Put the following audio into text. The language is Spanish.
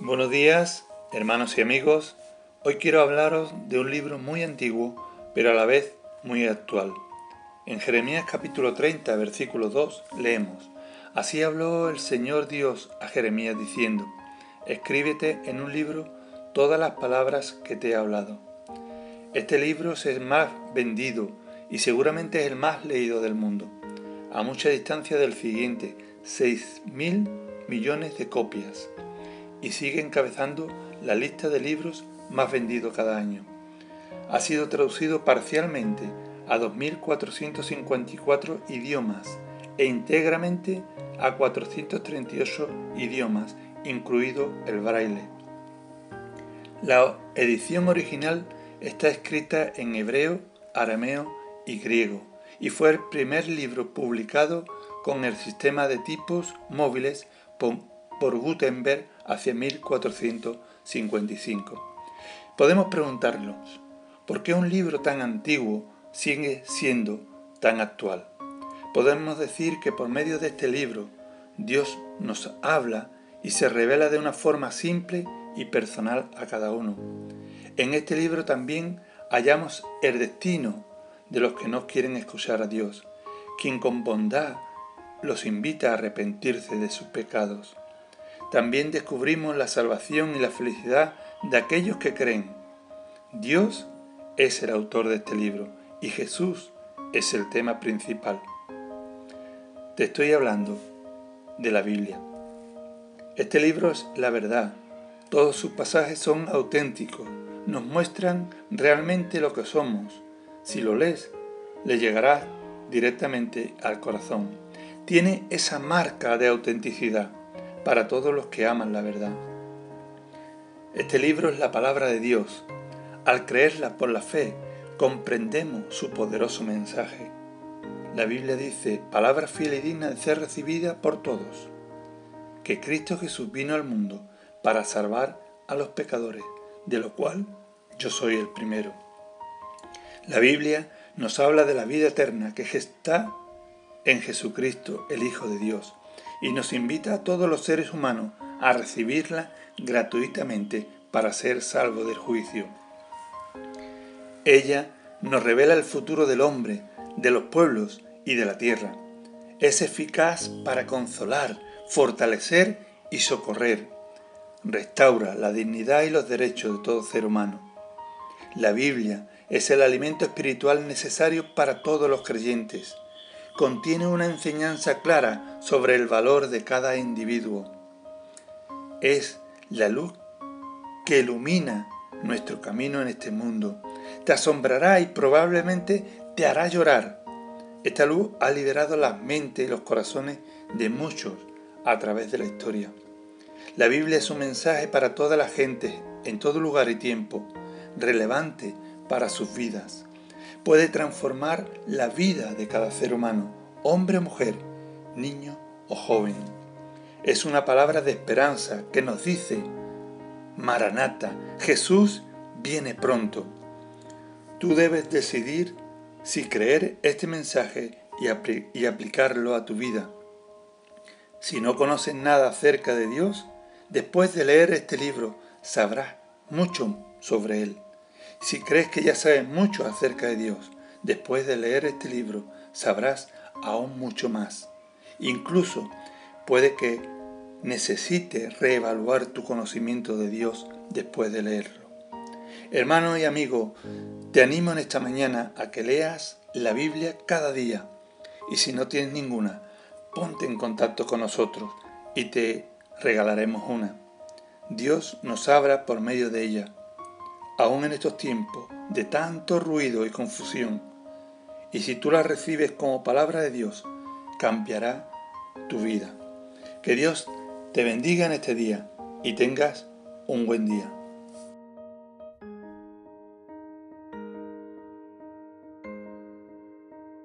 Buenos días, hermanos y amigos. Hoy quiero hablaros de un libro muy antiguo, pero a la vez muy actual. En Jeremías capítulo 30, versículo 2, leemos, Así habló el Señor Dios a Jeremías diciendo, Escríbete en un libro todas las palabras que te he hablado. Este libro es el más vendido y seguramente es el más leído del mundo, a mucha distancia del siguiente, 6 mil millones de copias y sigue encabezando la lista de libros más vendidos cada año. Ha sido traducido parcialmente a 2.454 idiomas e íntegramente a 438 idiomas, incluido el braille. La edición original está escrita en hebreo, arameo y griego y fue el primer libro publicado con el sistema de tipos móviles por Gutenberg hacia 1455. Podemos preguntarnos, ¿por qué un libro tan antiguo sigue siendo tan actual? Podemos decir que por medio de este libro Dios nos habla y se revela de una forma simple y personal a cada uno. En este libro también hallamos el destino de los que no quieren escuchar a Dios, quien con bondad los invita a arrepentirse de sus pecados. También descubrimos la salvación y la felicidad de aquellos que creen. Dios es el autor de este libro y Jesús es el tema principal. Te estoy hablando de la Biblia. Este libro es la verdad. Todos sus pasajes son auténticos. Nos muestran realmente lo que somos. Si lo lees, le llegará directamente al corazón. Tiene esa marca de autenticidad para todos los que aman la verdad. Este libro es la palabra de Dios. Al creerla por la fe, comprendemos su poderoso mensaje. La Biblia dice, palabra fiel y digna de ser recibida por todos, que Cristo Jesús vino al mundo para salvar a los pecadores, de lo cual yo soy el primero. La Biblia nos habla de la vida eterna que está en Jesucristo, el Hijo de Dios, y nos invita a todos los seres humanos a recibirla gratuitamente para ser salvo del juicio. Ella nos revela el futuro del hombre, de los pueblos y de la tierra. Es eficaz para consolar, fortalecer y socorrer. Restaura la dignidad y los derechos de todo ser humano. La Biblia es el alimento espiritual necesario para todos los creyentes contiene una enseñanza clara sobre el valor de cada individuo. Es la luz que ilumina nuestro camino en este mundo. Te asombrará y probablemente te hará llorar. Esta luz ha liberado las mentes y los corazones de muchos a través de la historia. La Biblia es un mensaje para toda la gente, en todo lugar y tiempo, relevante para sus vidas puede transformar la vida de cada ser humano, hombre o mujer, niño o joven. Es una palabra de esperanza que nos dice, Maranata, Jesús viene pronto. Tú debes decidir si creer este mensaje y, y aplicarlo a tu vida. Si no conoces nada acerca de Dios, después de leer este libro sabrás mucho sobre Él. Si crees que ya sabes mucho acerca de Dios, después de leer este libro sabrás aún mucho más. Incluso puede que necesites reevaluar tu conocimiento de Dios después de leerlo. Hermano y amigo, te animo en esta mañana a que leas la Biblia cada día y si no tienes ninguna, ponte en contacto con nosotros y te regalaremos una. Dios nos abra por medio de ella aún en estos tiempos de tanto ruido y confusión. Y si tú la recibes como palabra de Dios, cambiará tu vida. Que Dios te bendiga en este día y tengas un buen día.